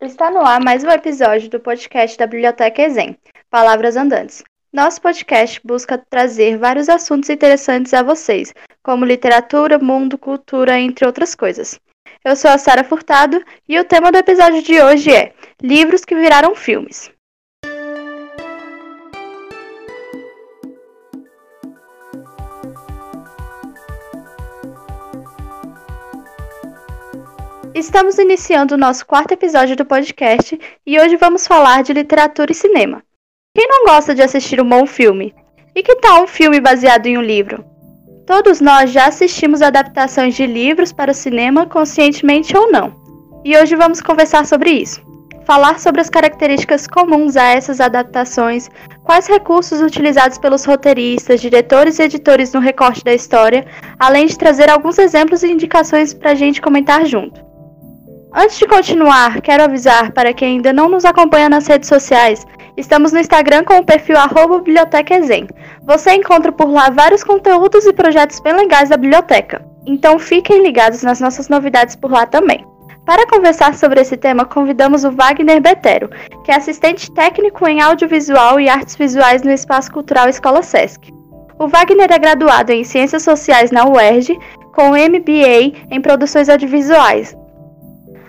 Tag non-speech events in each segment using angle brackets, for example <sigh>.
Está no ar mais um episódio do podcast da Biblioteca Exem, Palavras Andantes. Nosso podcast busca trazer vários assuntos interessantes a vocês, como literatura, mundo, cultura, entre outras coisas. Eu sou a Sara Furtado e o tema do episódio de hoje é Livros que viraram filmes. Estamos iniciando o nosso quarto episódio do podcast e hoje vamos falar de literatura e cinema. Quem não gosta de assistir um bom filme? E que tal um filme baseado em um livro? Todos nós já assistimos adaptações de livros para o cinema, conscientemente ou não. E hoje vamos conversar sobre isso. Falar sobre as características comuns a essas adaptações, quais recursos utilizados pelos roteiristas, diretores e editores no recorte da história, além de trazer alguns exemplos e indicações para a gente comentar junto. Antes de continuar, quero avisar para quem ainda não nos acompanha nas redes sociais, estamos no Instagram com o perfil bibliotecaexem. Você encontra por lá vários conteúdos e projetos bem legais da biblioteca. Então fiquem ligados nas nossas novidades por lá também. Para conversar sobre esse tema, convidamos o Wagner Betero, que é assistente técnico em audiovisual e artes visuais no Espaço Cultural Escola Sesc. O Wagner é graduado em Ciências Sociais na UERJ, com MBA em Produções Audiovisuais,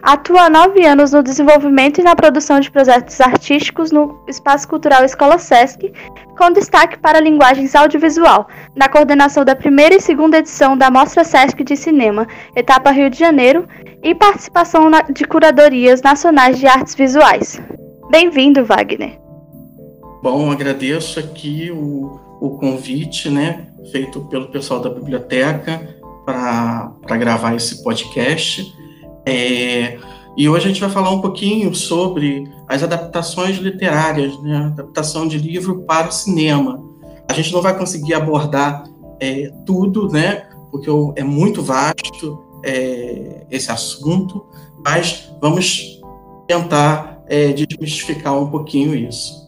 Atua há nove anos no desenvolvimento e na produção de projetos artísticos no Espaço Cultural Escola Sesc, com destaque para linguagens audiovisual, na coordenação da primeira e segunda edição da Mostra Sesc de Cinema, etapa Rio de Janeiro, e participação de curadorias nacionais de artes visuais. Bem-vindo, Wagner. Bom, agradeço aqui o, o convite, né, feito pelo pessoal da biblioteca para gravar esse podcast. É, e hoje a gente vai falar um pouquinho sobre as adaptações literárias, né? adaptação de livro para o cinema. A gente não vai conseguir abordar é, tudo, né? porque é muito vasto é, esse assunto, mas vamos tentar é, desmistificar um pouquinho isso.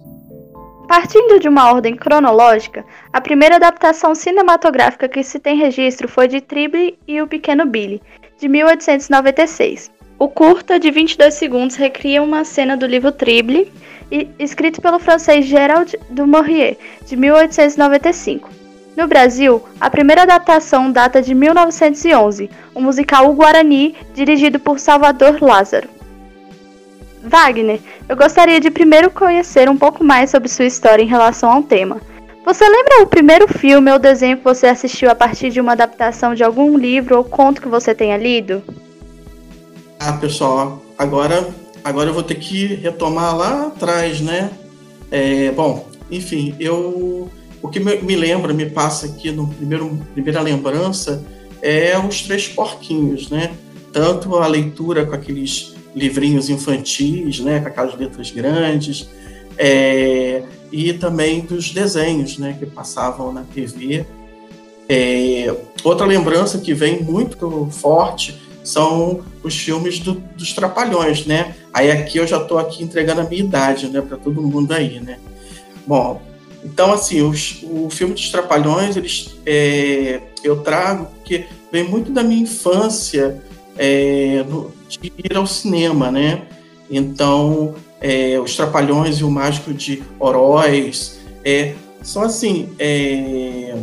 Partindo de uma ordem cronológica, a primeira adaptação cinematográfica que se tem registro foi de Tribble e o Pequeno Billy, de 1896. O curta, de 22 segundos, recria uma cena do livro Tribble, escrito pelo francês Gerald Dumouriez, de 1895. No Brasil, a primeira adaptação data de 1911, o musical O Guarani, dirigido por Salvador Lázaro. Wagner, eu gostaria de primeiro conhecer um pouco mais sobre sua história em relação ao tema. Você lembra o primeiro filme ou desenho que você assistiu a partir de uma adaptação de algum livro ou conto que você tenha lido? Ah, pessoal, agora, agora eu vou ter que retomar lá atrás, né? É, bom, enfim, eu o que me, lembra, me passa aqui no primeiro primeira lembrança é os três porquinhos, né? Tanto a leitura com aqueles livrinhos infantis, né, com aquelas letras grandes, é, e também dos desenhos né, que passavam na TV. É, outra lembrança que vem muito forte são os filmes do, dos Trapalhões, né? Aí aqui eu já estou aqui entregando a minha idade, né, para todo mundo aí, né? Bom, então assim, os, o filme dos Trapalhões, eles, é, eu trago porque vem muito da minha infância é, no, de ir ao cinema, né? Então é, Os Trapalhões e o Mágico de Oroz. É, são, assim, é,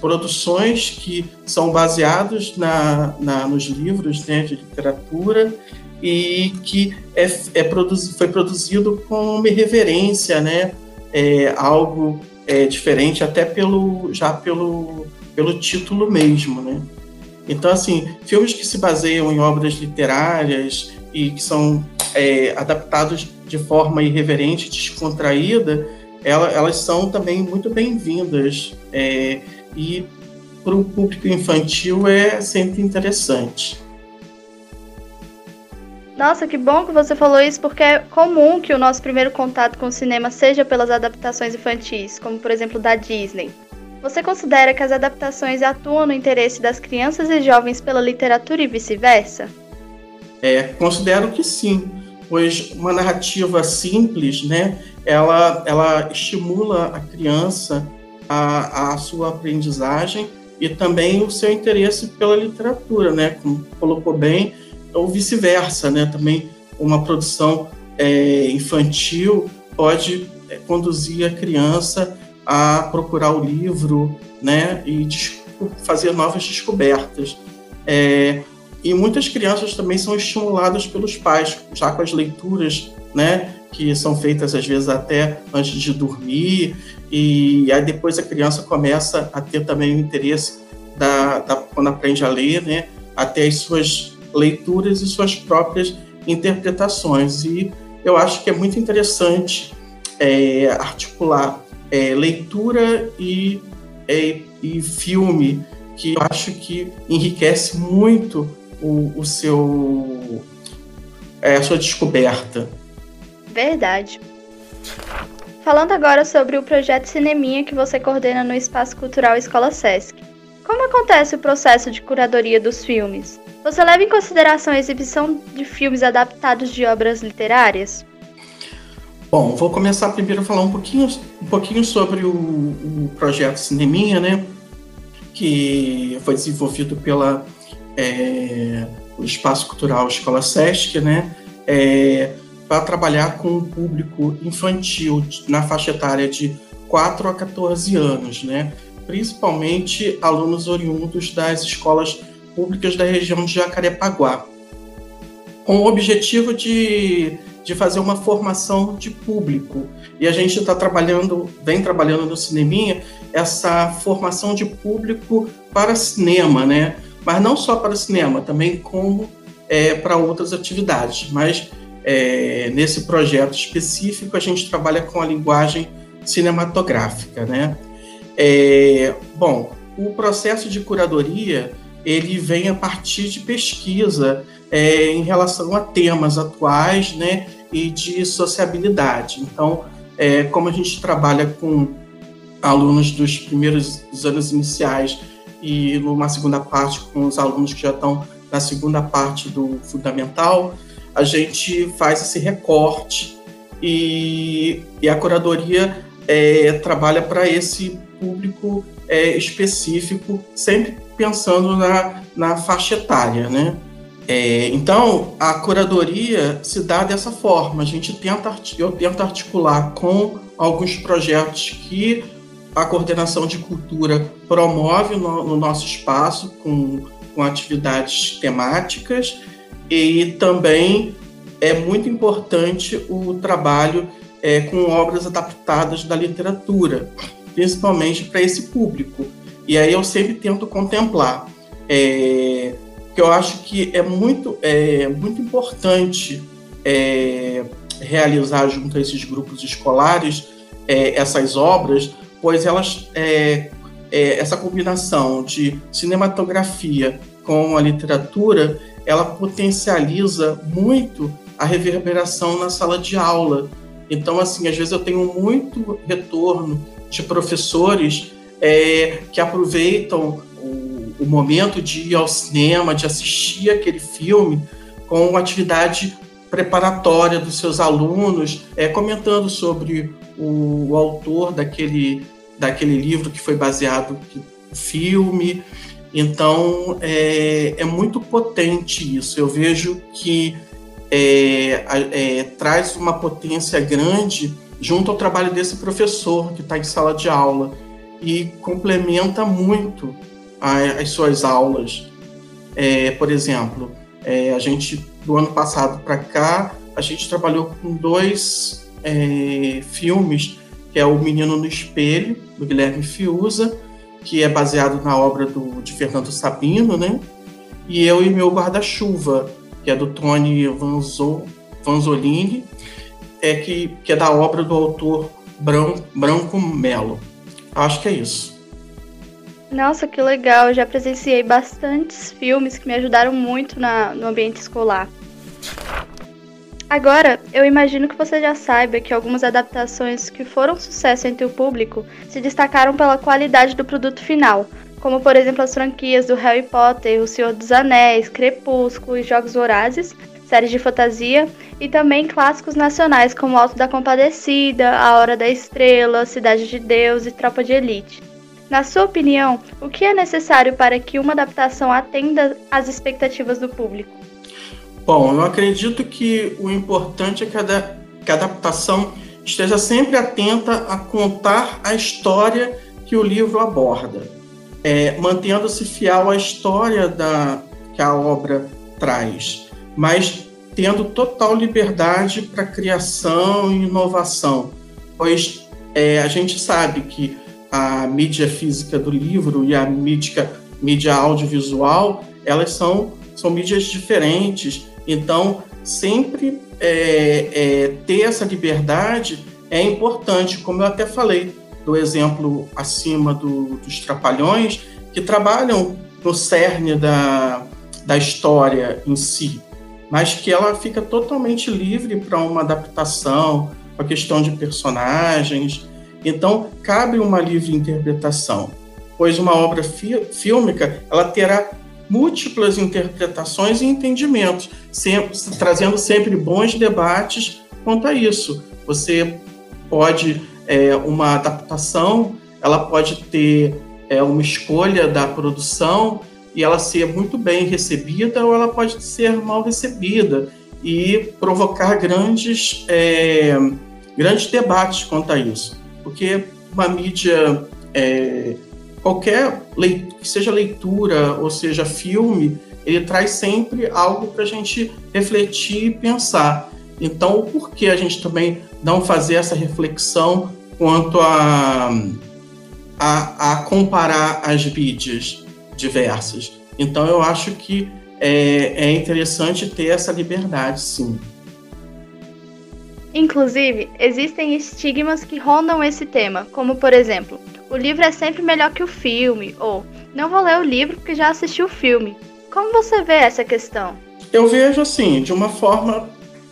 produções que são baseadas na, na, nos livros né, de literatura e que é, é produzi, foi produzido com uma irreverência, né? É, algo é, diferente até pelo já pelo, pelo título mesmo, né? Então, assim, filmes que se baseiam em obras literárias e que são é, adaptados de forma irreverente, descontraída, ela, elas são também muito bem-vindas. É, e para o público infantil é sempre interessante. Nossa, que bom que você falou isso, porque é comum que o nosso primeiro contato com o cinema seja pelas adaptações infantis, como por exemplo da Disney. Você considera que as adaptações atuam no interesse das crianças e jovens pela literatura e vice-versa? É, considero que sim pois uma narrativa simples, né, ela, ela estimula a criança a, a sua aprendizagem e também o seu interesse pela literatura, né, como colocou bem, ou vice-versa, né, também uma produção é, infantil pode é, conduzir a criança a procurar o livro, né, e fazer novas descobertas. É, e muitas crianças também são estimuladas pelos pais, já com as leituras, né, que são feitas às vezes até antes de dormir, e aí depois a criança começa a ter também o interesse da, da quando aprende a ler, né, até as suas leituras e suas próprias interpretações. E eu acho que é muito interessante é, articular é, leitura e, é, e filme, que eu acho que enriquece muito o, o seu é, a sua descoberta. Verdade. Falando agora sobre o projeto Cineminha que você coordena no Espaço Cultural Escola Sesc. Como acontece o processo de curadoria dos filmes? Você leva em consideração a exibição de filmes adaptados de obras literárias? Bom, vou começar primeiro a falar um pouquinho, um pouquinho sobre o, o projeto Cineminha, né? Que foi desenvolvido pela é, o Espaço Cultural Escola Sesc, né? É, para trabalhar com o público infantil na faixa etária de 4 a 14 anos, né? principalmente alunos oriundos das escolas públicas da região de Jacarepaguá, com o objetivo de, de fazer uma formação de público. E a gente está trabalhando, vem trabalhando no Cineminha, essa formação de público para cinema, né? Mas não só para cinema, também como é, para outras atividades. Mas é, nesse projeto específico, a gente trabalha com a linguagem cinematográfica, né? É, bom, o processo de curadoria ele vem a partir de pesquisa é, em relação a temas atuais, né, e de sociabilidade. Então, é, como a gente trabalha com alunos dos primeiros anos iniciais e numa segunda parte com os alunos que já estão na segunda parte do fundamental, a gente faz esse recorte e, e a curadoria é, trabalha para esse público é, específico, sempre pensando na, na faixa etária, né? É, então, a curadoria se dá dessa forma. A gente tenta, eu tento articular com alguns projetos que a coordenação de cultura promove no, no nosso espaço, com, com atividades temáticas, e também é muito importante o trabalho é, com obras adaptadas da literatura, principalmente para esse público. E aí eu sempre tento contemplar, é, que eu acho que é muito, é, muito importante é, realizar junto a esses grupos escolares é, essas obras, pois elas é, é, essa combinação de cinematografia com a literatura, ela potencializa muito a reverberação na sala de aula. Então, assim, às vezes eu tenho muito retorno de professores é, que aproveitam o, o, momento de ir ao cinema, de assistir aquele filme, com atividade preparatória dos seus alunos, é, comentando sobre o, o autor daquele, daquele livro que foi baseado no filme. Então, é, é muito potente isso. Eu vejo que é, é, traz uma potência grande junto ao trabalho desse professor que está em sala de aula e complementa muito a, as suas aulas. É, por exemplo, é, a gente do ano passado para cá a gente trabalhou com dois é, filmes que é o Menino no Espelho do Guilherme Fiuza que é baseado na obra do, de Fernando Sabino, né? E Eu e Meu Guarda-Chuva, que é do Tony Vanzo, Vanzolini, é que, que é da obra do autor Branco, Branco Melo. Acho que é isso. Nossa, que legal! Já presenciei bastantes filmes que me ajudaram muito na, no ambiente escolar. Agora, eu imagino que você já saiba que algumas adaptações que foram sucesso entre o público se destacaram pela qualidade do produto final, como por exemplo as franquias do Harry Potter, O Senhor dos Anéis, Crepúsculo e Jogos Vorazes, séries de fantasia, e também clássicos nacionais como Alto da Compadecida, A Hora da Estrela, Cidade de Deus e Tropa de Elite. Na sua opinião, o que é necessário para que uma adaptação atenda às expectativas do público? Bom, eu acredito que o importante é que a, que a adaptação esteja sempre atenta a contar a história que o livro aborda, é, mantendo-se fiel à história da, que a obra traz, mas tendo total liberdade para criação e inovação, pois é, a gente sabe que a mídia física do livro e a mídia, mídia audiovisual, elas são, são mídias diferentes, então sempre é, é, ter essa liberdade é importante, como eu até falei do exemplo acima do, dos Trapalhões, que trabalham no cerne da, da história em si, mas que ela fica totalmente livre para uma adaptação, a questão de personagens. Então, cabe uma livre interpretação, pois uma obra fi fílmica ela terá múltiplas interpretações e entendimentos, sempre, trazendo sempre bons debates quanto a isso. Você pode, é, uma adaptação, ela pode ter é, uma escolha da produção e ela ser muito bem recebida ou ela pode ser mal recebida e provocar grandes, é, grandes debates quanto a isso. Porque uma mídia, é, qualquer leitura, que seja leitura ou seja filme, ele traz sempre algo para a gente refletir e pensar. Então, por que a gente também não fazer essa reflexão quanto a, a, a comparar as mídias diversas? Então, eu acho que é, é interessante ter essa liberdade, sim. Inclusive, existem estigmas que rondam esse tema, como por exemplo, o livro é sempre melhor que o filme, ou não vou ler o livro porque já assisti o filme. Como você vê essa questão? Eu vejo assim, de uma forma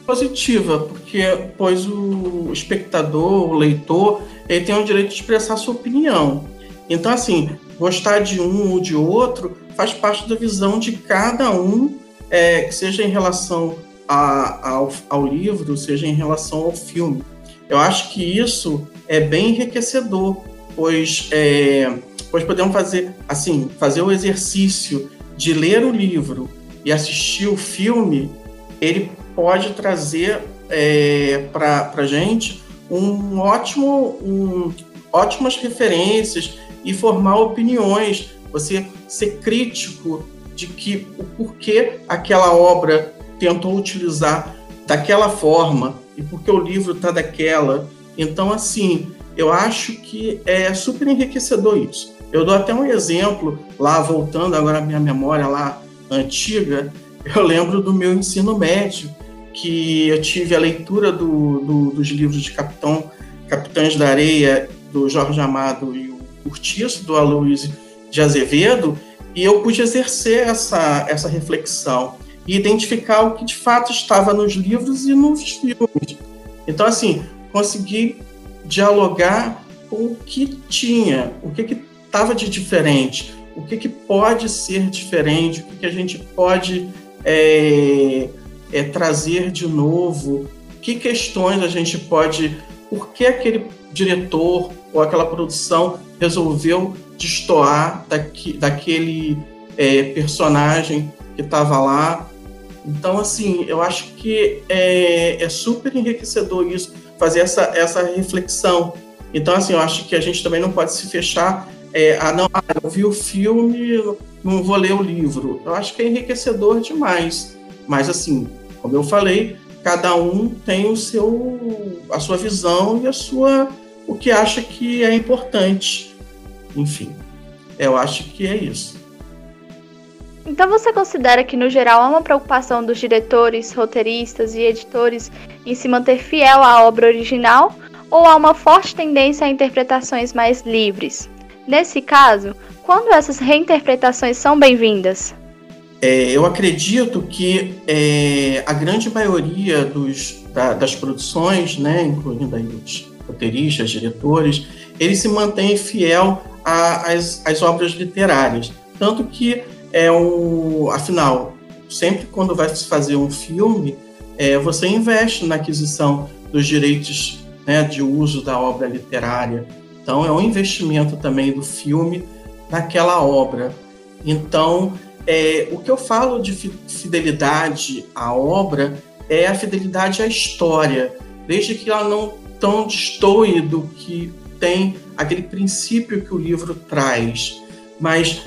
positiva, porque pois o espectador, o leitor, ele tem o direito de expressar sua opinião. Então, assim, gostar de um ou de outro faz parte da visão de cada um, é, que seja em relação a, ao, ao livro, seja em relação ao filme. Eu acho que isso é bem enriquecedor, pois, é, pois podemos fazer assim, fazer o exercício de ler o livro e assistir o filme, ele pode trazer é, para a gente um ótimo, um, ótimas referências e formar opiniões, você ser crítico de que o porquê aquela obra tentou utilizar daquela forma e porque o livro está daquela. Então, assim, eu acho que é super enriquecedor isso. Eu dou até um exemplo lá, voltando agora à minha memória lá antiga, eu lembro do meu ensino médio, que eu tive a leitura do, do, dos livros de Capitão, Capitães da Areia, do Jorge Amado e o Curtiço, do Aloysio de Azevedo, e eu pude exercer essa, essa reflexão e identificar o que de fato estava nos livros e nos filmes. Então, assim, consegui dialogar com o que tinha, o que estava de diferente, o que, que pode ser diferente, o que, que a gente pode é, é, trazer de novo, que questões a gente pode, por que aquele diretor ou aquela produção resolveu destoar daqui, daquele é, personagem que estava lá. Então, assim, eu acho que é, é, super enriquecedor isso, fazer essa, essa reflexão. Então, assim, eu acho que a gente também não pode se fechar é, a não, ah, eu vi o filme, não vou ler o livro. Eu acho que é enriquecedor demais. Mas, assim, como eu falei, cada um tem o seu, a sua visão e a sua, o que acha que é importante. Enfim, eu acho que é isso. Então você considera que, no geral, há uma preocupação dos diretores, roteiristas e editores em se manter fiel à obra original ou há uma forte tendência a interpretações mais livres? Nesse caso, quando essas reinterpretações são bem-vindas? É, eu acredito que é, a grande maioria dos, da, das produções, né, incluindo aí os roteiristas, diretores, eles se mantêm fiel às, às obras literárias. Tanto que, é um, afinal, sempre quando vai se fazer um filme, é, você investe na aquisição dos direitos né, de uso da obra literária. Então, é um investimento também do filme naquela obra. Então, é, o que eu falo de fidelidade à obra é a fidelidade à história, desde que ela não tão destoe do que tem aquele princípio que o livro traz, mas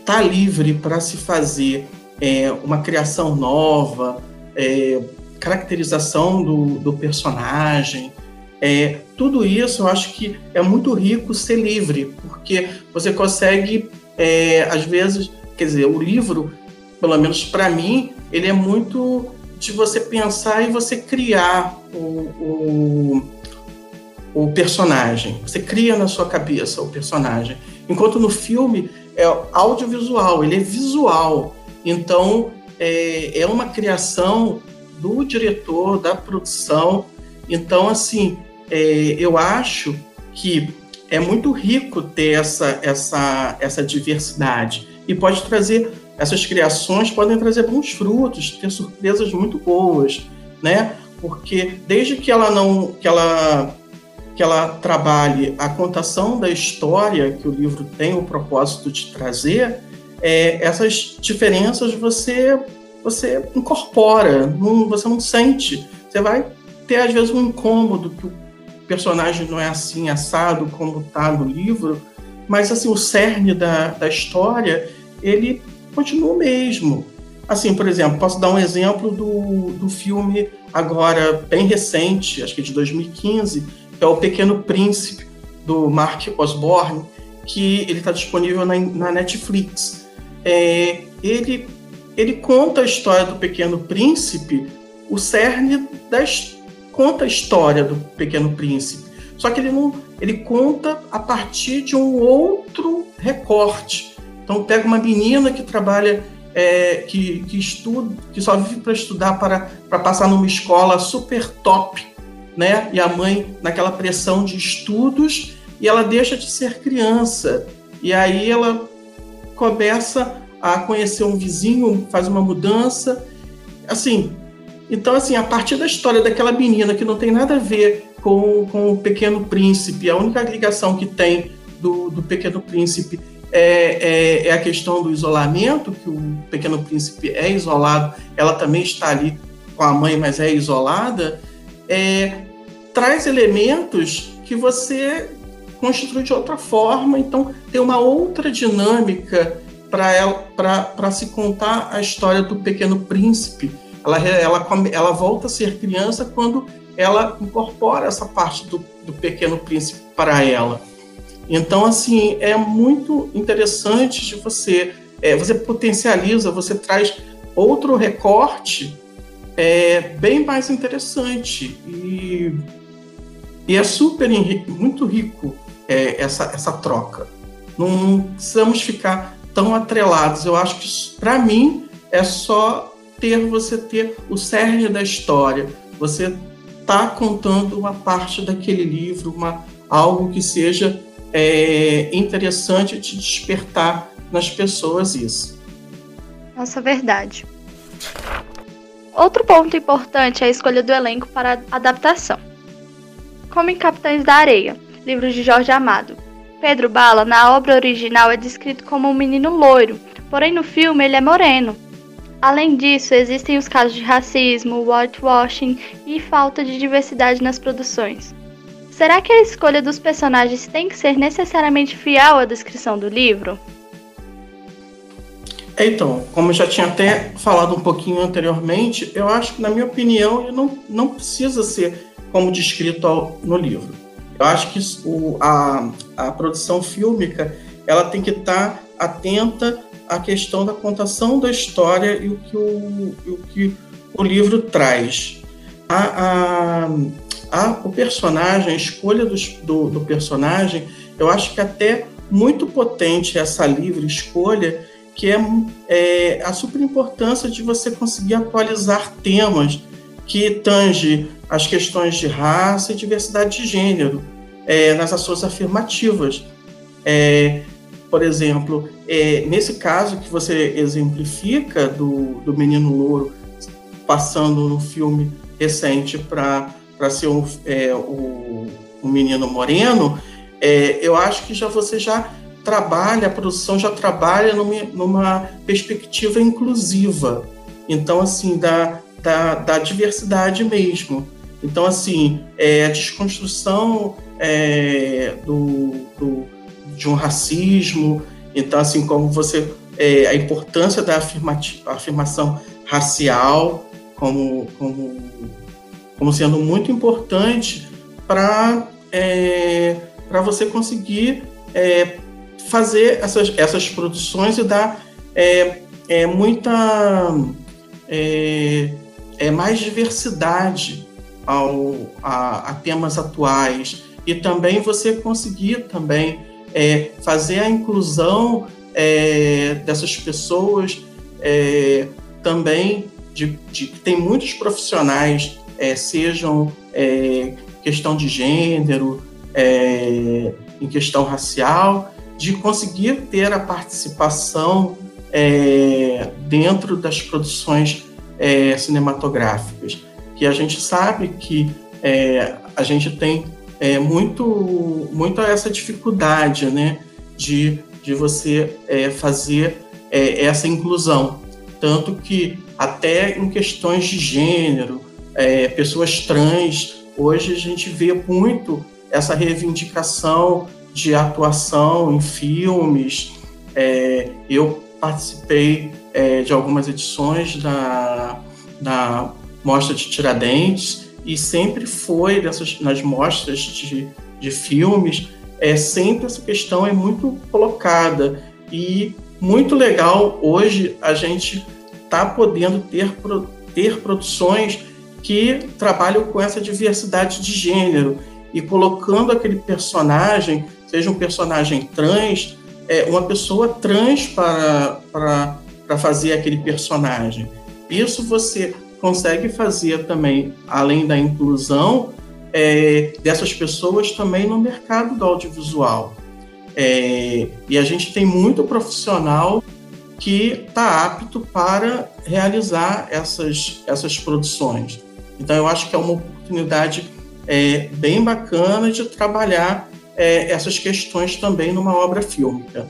está livre para se fazer é, uma criação nova, é, caracterização do, do personagem, é, tudo isso eu acho que é muito rico ser livre, porque você consegue, é, às vezes, quer dizer, o livro, pelo menos para mim, ele é muito de você pensar e você criar o, o, o, personagem. Você cria na sua cabeça o personagem. Enquanto no filme é audiovisual, ele é visual. Então, é, é uma criação do diretor, da produção. Então, assim, é, eu acho que é muito rico ter essa, essa, essa diversidade e pode trazer essas criações podem trazer bons frutos, ter surpresas muito boas, né? Porque desde que ela não que ela que ela trabalhe a contação da história que o livro tem o propósito de trazer, é, essas diferenças você você incorpora, não, você não sente, você vai ter às vezes um incômodo que o personagem não é assim assado como está no livro, mas assim o cerne da, da história ele continua o mesmo. Assim, por exemplo, posso dar um exemplo do, do filme agora bem recente, acho que de 2015, que é o Pequeno Príncipe do Mark Osborne, que ele está disponível na, na Netflix. É, ele ele conta a história do Pequeno Príncipe, o cerne das conta a história do Pequeno Príncipe. Só que ele não, ele conta a partir de um outro recorte. Então pega uma menina que trabalha, é, que, que estuda, que só vive para estudar para, para passar numa escola super top, né? E a mãe naquela pressão de estudos e ela deixa de ser criança. E aí ela começa a conhecer um vizinho, faz uma mudança, assim, então, assim, a partir da história daquela menina que não tem nada a ver com, com o Pequeno Príncipe, a única ligação que tem do, do Pequeno Príncipe é, é, é, a questão do isolamento, que o Pequeno Príncipe é isolado, ela também está ali com a mãe, mas é isolada, é, traz elementos que você constitui de outra forma, então tem uma outra dinâmica para se contar a história do Pequeno Príncipe ela, ela, ela volta a ser criança quando ela incorpora essa parte do, do Pequeno Príncipe para ela. Então, assim, é muito interessante de você, é, você potencializa, você traz outro recorte é, bem mais interessante e, e é super muito rico é, essa, essa troca. Não precisamos ficar tão atrelados. Eu acho que para mim é só ter você ter o cerne da história. Você está contando uma parte daquele livro, uma, algo que seja é, interessante de despertar nas pessoas isso. Nossa, verdade. Outro ponto importante é a escolha do elenco para adaptação. Como em Capitães da Areia, livro de Jorge Amado. Pedro Bala, na obra original, é descrito como um menino loiro, porém no filme ele é moreno, Além disso, existem os casos de racismo, whitewashing e falta de diversidade nas produções. Será que a escolha dos personagens tem que ser necessariamente fiel à descrição do livro? Então, como eu já tinha até falado um pouquinho anteriormente, eu acho que, na minha opinião, não, não precisa ser como descrito no livro. Eu acho que o, a, a produção fílmica ela tem que estar atenta a questão da contação da história e o que o, o, que o livro traz. A, a, a, o personagem, a escolha do, do, do personagem, eu acho que até muito potente essa livre escolha, que é, é a super importância de você conseguir atualizar temas que tange as questões de raça e diversidade de gênero é, nas ações afirmativas. É, por exemplo, é, nesse caso que você exemplifica do, do menino louro passando no filme recente para ser um, é, o, um menino moreno, é, eu acho que já você já trabalha, a produção já trabalha numa, numa perspectiva inclusiva. Então, assim, da, da, da diversidade mesmo. Então, assim, é, a desconstrução é, do, do, de um racismo, então, assim, como você. É, a importância da afirmação racial como, como, como sendo muito importante para é, você conseguir é, fazer essas, essas produções e dar é, é, muita mais diversidade ao, a, a, temas atuais. E também você conseguir também é, fazer a inclusão é, dessas pessoas é, também de, de tem muitos profissionais é, sejam é, questão de gênero em questão racial de conseguir ter a participação é, dentro das produções é, cinematográficas, que a gente sabe que é, a gente tem é, muito, muito essa dificuldade né, de, de você é, fazer é, essa inclusão. Tanto que até em questões de gênero, pessoas trans, hoje a gente vê muito essa reivindicação de atuação em filmes. É, eu participei é, de algumas edições da, da Mostra de Tiradentes e sempre foi dessas, nas mostras de, de filmes, é, sempre essa questão é muito colocada e muito legal hoje a gente está podendo ter, ter produções que trabalham com essa diversidade de gênero e colocando aquele personagem seja um personagem trans, é, uma pessoa trans para, para, para fazer aquele personagem. Isso você consegue fazer também, além da inclusão é, dessas pessoas também no mercado do audiovisual. É, e a gente tem muito profissional que está apto para realizar essas, essas produções. Então, eu acho que é uma oportunidade é, bem bacana de trabalhar é, essas questões também numa obra fílmica.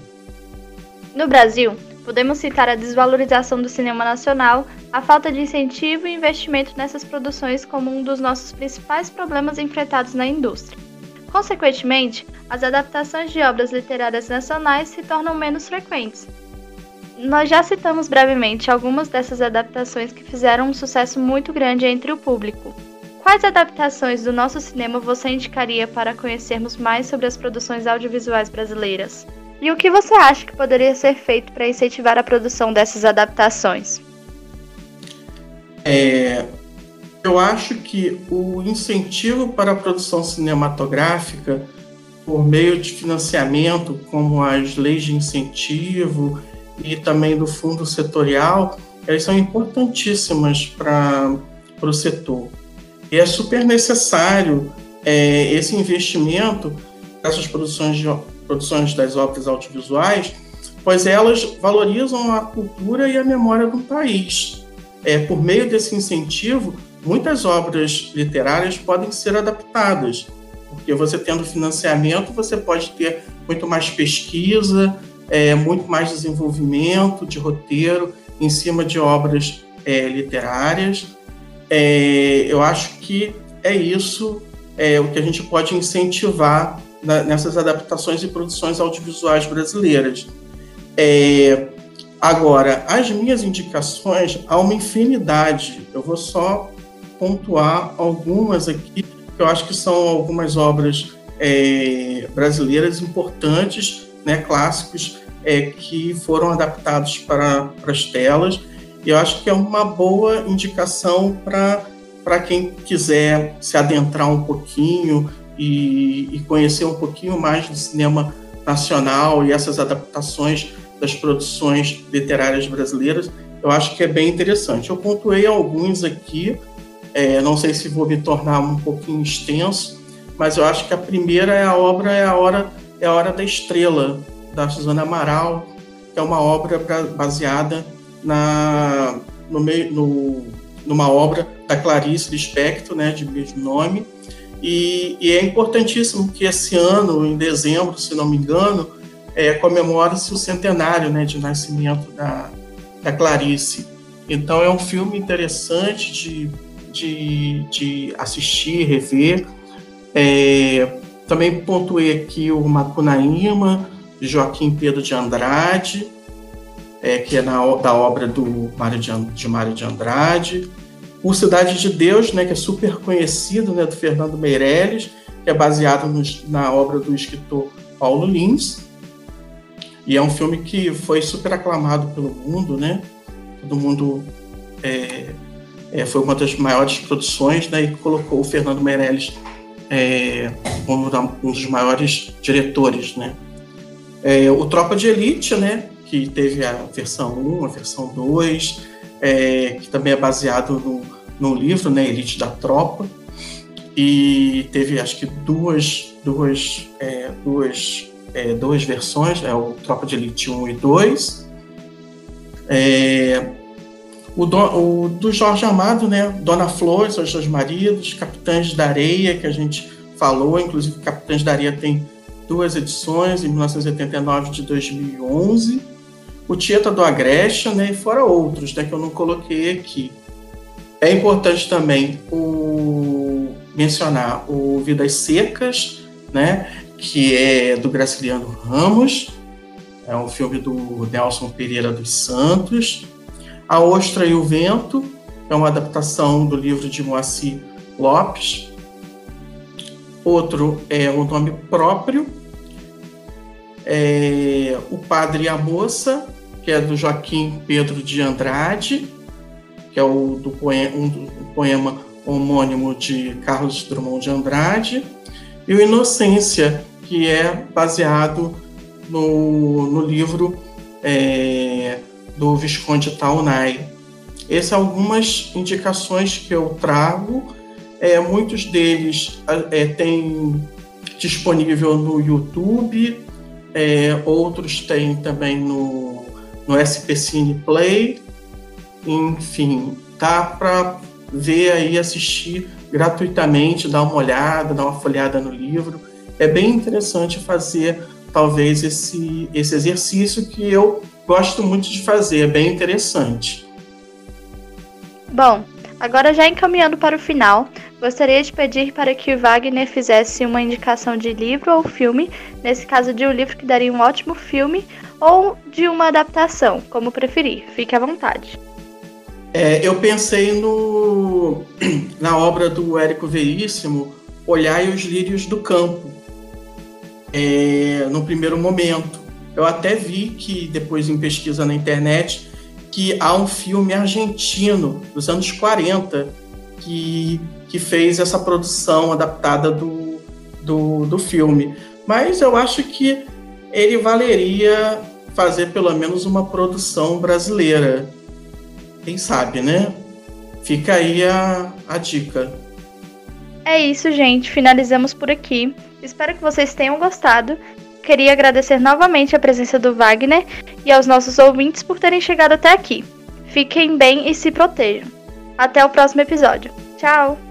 No Brasil, podemos citar a desvalorização do cinema nacional, a falta de incentivo e investimento nessas produções como um dos nossos principais problemas enfrentados na indústria. Consequentemente, as adaptações de obras literárias nacionais se tornam menos frequentes. Nós já citamos brevemente algumas dessas adaptações que fizeram um sucesso muito grande entre o público, Quais adaptações do nosso cinema você indicaria para conhecermos mais sobre as produções audiovisuais brasileiras? E o que você acha que poderia ser feito para incentivar a produção dessas adaptações? É, eu acho que o incentivo para a produção cinematográfica, por meio de financiamento, como as leis de incentivo e também do fundo setorial, elas são importantíssimas para o setor. E é super necessário é, esse investimento nessas produções, de, produções das obras audiovisuais, pois elas valorizam a cultura e a memória do país. É, por meio desse incentivo, muitas obras literárias podem ser adaptadas, porque você tendo financiamento, você pode ter muito mais pesquisa, é, muito mais desenvolvimento de roteiro em cima de obras é, literárias é, eu acho que é isso é, o que a gente pode incentivar nessas adaptações e produções audiovisuais brasileiras. É, agora, as minhas indicações há uma infinidade. Eu vou só pontuar algumas aqui, que eu acho que são algumas obras é, brasileiras importantes, né, clássicos, é, que foram adaptados para, para as telas eu acho que é uma boa indicação para quem quiser se adentrar um pouquinho e, e conhecer um pouquinho mais do cinema nacional e essas adaptações das produções literárias brasileiras. Eu acho que é bem interessante. Eu pontuei alguns aqui, é, não sei se vou me tornar um pouquinho extenso, mas eu acho que a primeira é a obra é a hora é a hora da estrela da Susana Amaral, que é uma obra baseada na, no meio, no, numa obra da Clarice Lispector, né, de mesmo nome, e, e, é importantíssimo que esse ano, em dezembro, se não me engano, é, comemora-se o centenário né, de nascimento da, da Clarice. Então é um filme interessante de, de, de assistir, rever. É, também pontuei aqui o Macunaíma, de Joaquim Pedro de Andrade, é, que é na, da obra do Mário de, de Mário de Andrade. O Cidade de Deus, né, que é super conhecido, né, do Fernando Meirelles, que é baseado no, na obra do escritor Paulo Lins. E é um filme que foi super aclamado pelo mundo, né? Todo mundo é, é, foi uma das maiores produções, né? E colocou o Fernando Meirelles é, como um dos maiores diretores, né? É, o Tropa de Elite, né? Que teve a versão 1, a versão 2, é, que também é baseado no, no livro, né? Elite da Tropa. E teve, acho que, duas, duas, é, duas, é, duas versões, é o Tropa de Elite 1 e 2. É, o, do, o, do Jorge Amado, né? Dona Flor, Seus Dois Maridos, Capitães da Areia, que a gente falou, inclusive Capitães da Areia tem duas edições, em 1989 e de 2011. O Tieta do Agreste, né? E fora outros, né? Que eu não coloquei aqui. É importante também o, mencionar o Vidas Secas, né? Que é do Graciliano Ramos. É um filme do Nelson Pereira dos Santos. A Ostra e o Vento é uma adaptação do livro de Moacir Lopes. Outro é o nome próprio. É o Padre e a Moça, que é do Joaquim Pedro de Andrade, que é o do poema, um poema homônimo de Carlos Drummond de Andrade. E o Inocência, que é baseado no, no livro é, do Visconde Taunay. Essas algumas indicações que eu trago. É, muitos deles é, tem disponível no YouTube, é, outros tem também no, no SP Cine Play. Enfim, tá para ver aí, assistir gratuitamente, dar uma olhada, dar uma folhada no livro. É bem interessante fazer, talvez, esse, esse exercício que eu gosto muito de fazer, é bem interessante. Bom, agora já encaminhando para o final, gostaria de pedir para que o Wagner fizesse uma indicação de livro ou filme, nesse caso de um livro que daria um ótimo filme, ou de uma adaptação, como preferir. Fique à vontade. É, eu pensei no, <clears throat> na obra do Érico Veríssimo, Olhar e os Lírios do Campo, é, no primeiro momento. Eu até vi que depois em pesquisa na internet que há um filme argentino dos anos 40 que, que fez essa produção adaptada do, do, do filme. Mas eu acho que ele valeria fazer pelo menos uma produção brasileira. Quem sabe, né? Fica aí a, a dica. É isso, gente. Finalizamos por aqui. Espero que vocês tenham gostado queria agradecer novamente a presença do Wagner e aos nossos ouvintes por terem chegado até aqui. Fiquem bem e se protejam. Até o próximo episódio. Tchau!